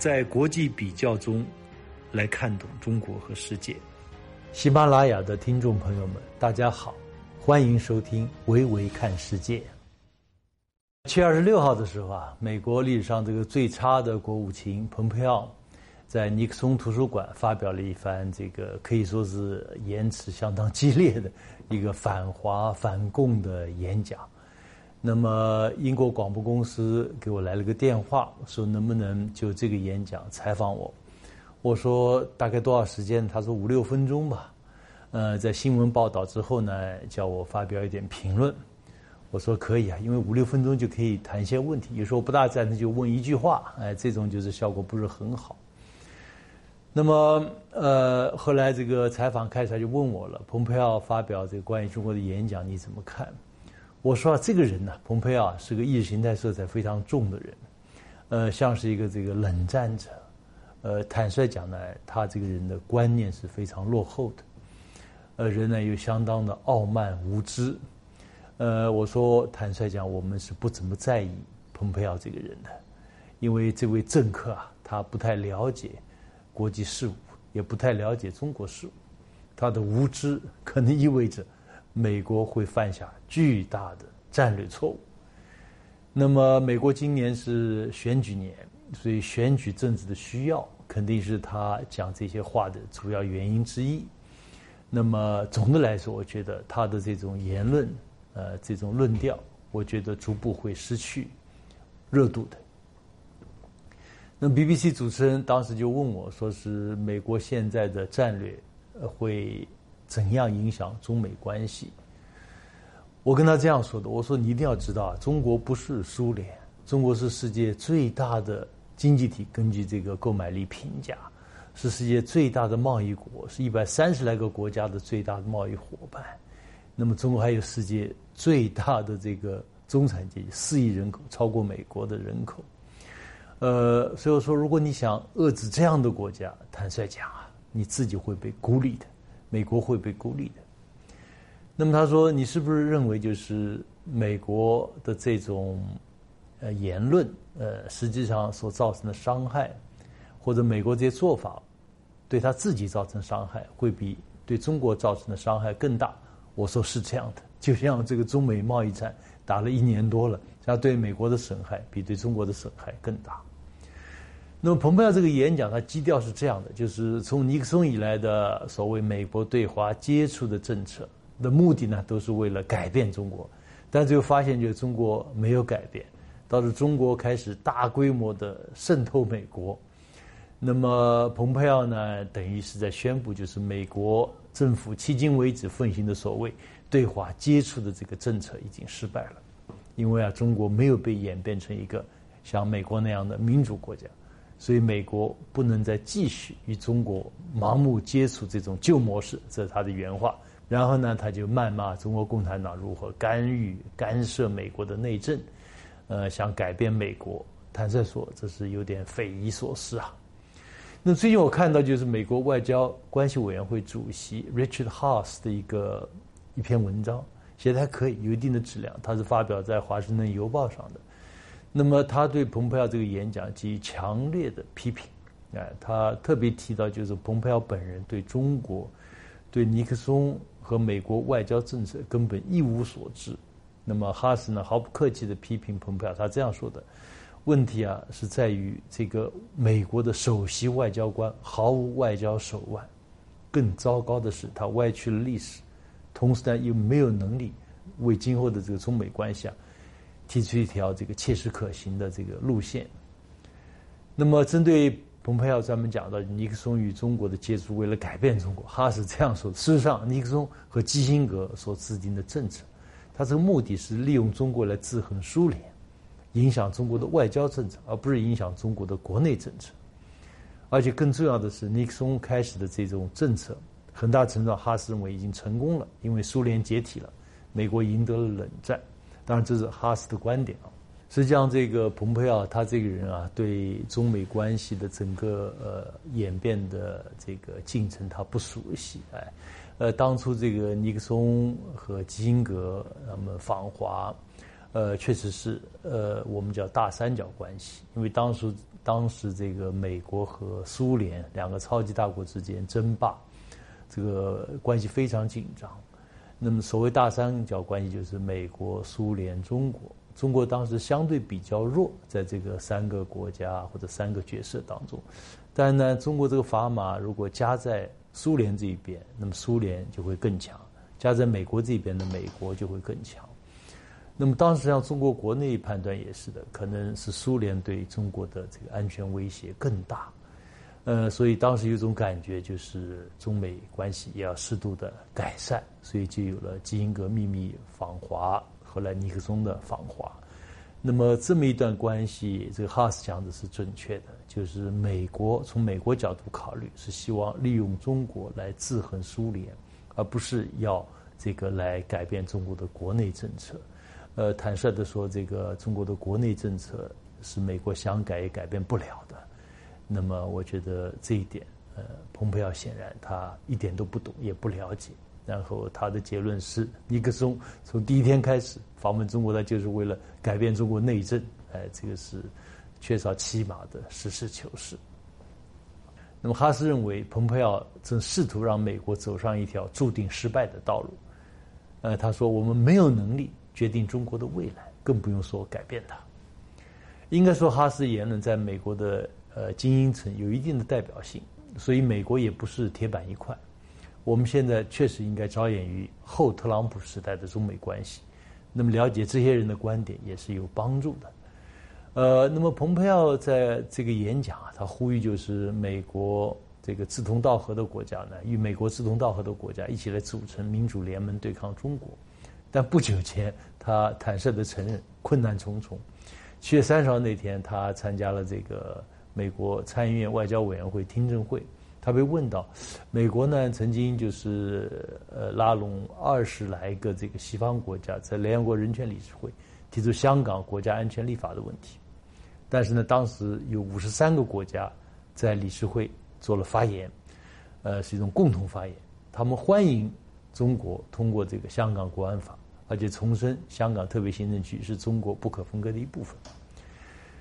在国际比较中来看懂中国和世界。喜马拉雅的听众朋友们，大家好，欢迎收听《维维看世界》。七月二十六号的时候啊，美国历史上这个最差的国务卿蓬佩奥，在尼克松图书馆发表了一番这个可以说是言辞相当激烈的一个反华反共的演讲。那么，英国广播公司给我来了个电话，说能不能就这个演讲采访我。我说大概多少时间？他说五六分钟吧。呃，在新闻报道之后呢，叫我发表一点评论。我说可以啊，因为五六分钟就可以谈一些问题。有时候不大赞成就问一句话，哎，这种就是效果不是很好。那么呃，后来这个采访开始就问我了，蓬佩奥发表这个关于中国的演讲你怎么看？我说，这个人呢，蓬佩奥是个意识形态色彩非常重的人，呃，像是一个这个冷战者。呃，坦率讲呢，他这个人的观念是非常落后的，呃，人呢又相当的傲慢无知，呃，我说坦率讲，我们是不怎么在意蓬佩奥这个人的，因为这位政客啊，他不太了解国际事务，也不太了解中国事务，他的无知可能意味着美国会犯下巨大的战略错误。那么，美国今年是选举年。所以选举政治的需要肯定是他讲这些话的主要原因之一。那么总的来说，我觉得他的这种言论，呃，这种论调，我觉得逐步会失去热度的。那 BBC 主持人当时就问我说：“是美国现在的战略会怎样影响中美关系？”我跟他这样说的：“我说你一定要知道啊，中国不是苏联，中国是世界最大的。”经济体根据这个购买力评价，是世界最大的贸易国，是一百三十来个国家的最大的贸易伙伴。那么中国还有世界最大的这个中产阶级，四亿人口，超过美国的人口。呃，所以我说，如果你想遏制这样的国家，坦率讲啊，你自己会被孤立的，美国会被孤立的。那么他说，你是不是认为就是美国的这种？呃，言论呃，实际上所造成的伤害，或者美国这些做法对他自己造成伤害，会比对中国造成的伤害更大。我说是这样的，就像这个中美贸易战打了一年多了，它对美国的损害比对中国的损害更大。那么蓬佩奥这个演讲，它基调是这样的：，就是从尼克松以来的所谓美国对华接触的政策的目的呢，都是为了改变中国，但最后发现，就是中国没有改变。倒是中国开始大规模的渗透美国，那么蓬佩奥呢，等于是在宣布，就是美国政府迄今为止奉行的所谓对华接触的这个政策已经失败了，因为啊，中国没有被演变成一个像美国那样的民主国家，所以美国不能再继续与中国盲目接触这种旧模式，这是他的原话。然后呢，他就谩骂中国共产党如何干预、干涉美国的内政。呃，想改变美国，坦率说，这是有点匪夷所思啊。那最近我看到，就是美国外交关系委员会主席 Richard Haas 的一个一篇文章，写的还可以，有一定的质量。他是发表在《华盛顿邮报》上的。那么，他对蓬佩奥这个演讲给予强烈的批评。哎，他特别提到，就是蓬佩奥本人对中国、对尼克松和美国外交政策根本一无所知。那么哈斯呢毫不客气的批评蓬佩奥，他这样说的：问题啊是在于这个美国的首席外交官毫无外交手腕，更糟糕的是他歪曲了历史，同时呢又没有能力为今后的这个中美关系啊提出一条这个切实可行的这个路线。那么针对蓬佩奥专门讲到尼克松与中国的接触，为了改变中国，哈斯这样说：事实上，尼克松和基辛格所制定的政策。他这个目的是利用中国来制衡苏联，影响中国的外交政策，而不是影响中国的国内政策。而且更重要的是，尼克松开始的这种政策，很大程度上哈斯认为已经成功了，因为苏联解体了，美国赢得了冷战。当然，这是哈斯的观点啊。实际上，这个蓬佩奥他这个人啊，对中美关系的整个呃演变的这个进程他不熟悉，哎。呃，当初这个尼克松和基辛格他们访华，呃，确实是呃，我们叫大三角关系，因为当时当时这个美国和苏联两个超级大国之间争霸，这个关系非常紧张。那么所谓大三角关系，就是美国、苏联、中国。中国当时相对比较弱，在这个三个国家或者三个角色当中，但呢，中国这个砝码如果加在苏联这一边，那么苏联就会更强；加在美国这边的美国就会更强。那么当时像中国国内判断也是的，可能是苏联对中国的这个安全威胁更大，呃，所以当时有种感觉就是中美关系也要适度的改善，所以就有了基辛格秘密访华。后来尼克松的访华，那么这么一段关系，这个哈斯讲的是准确的，就是美国从美国角度考虑，是希望利用中国来制衡苏联，而不是要这个来改变中国的国内政策。呃，坦率的说，这个中国的国内政策是美国想改也改变不了的。那么，我觉得这一点，呃，蓬佩奥显然他一点都不懂，也不了解。然后他的结论是，尼克松从第一天开始访问中国，他就是为了改变中国内政。哎，这个是缺少起码的实事求是。那么哈斯认为，蓬佩奥正试图让美国走上一条注定失败的道路。呃，他说：“我们没有能力决定中国的未来，更不用说改变它。”应该说，哈斯言论在美国的呃精英层有一定的代表性，所以美国也不是铁板一块。我们现在确实应该着眼于后特朗普时代的中美关系，那么了解这些人的观点也是有帮助的。呃，那么蓬佩奥在这个演讲啊，他呼吁就是美国这个志同道合的国家呢，与美国志同道合的国家一起来组成民主联盟对抗中国。但不久前，他坦率的承认困难重重。七月三十号那天，他参加了这个美国参议院外交委员会听证会。他被问到，美国呢曾经就是呃拉拢二十来个这个西方国家，在联合国人权理事会提出香港国家安全立法的问题，但是呢，当时有五十三个国家在理事会做了发言，呃，是一种共同发言，他们欢迎中国通过这个香港国安法，而且重申香港特别行政区是中国不可分割的一部分。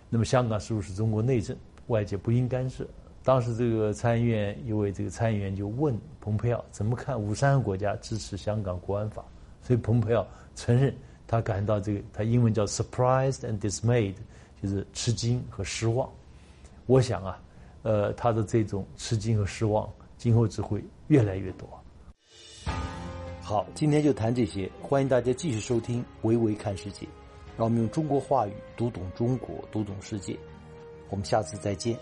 那么，香港是不是中国内政？外界不应干涉。当时这个参议院一位这个参议员就问蓬佩奥怎么看五三个国家支持香港国安法，所以蓬佩奥承认他感到这个他英文叫 surprised and dismayed，就是吃惊和失望。我想啊，呃，他的这种吃惊和失望今后只会越来越多。好，今天就谈这些，欢迎大家继续收听《维维看世界》，让我们用中国话语读懂中国，读懂世界。我们下次再见。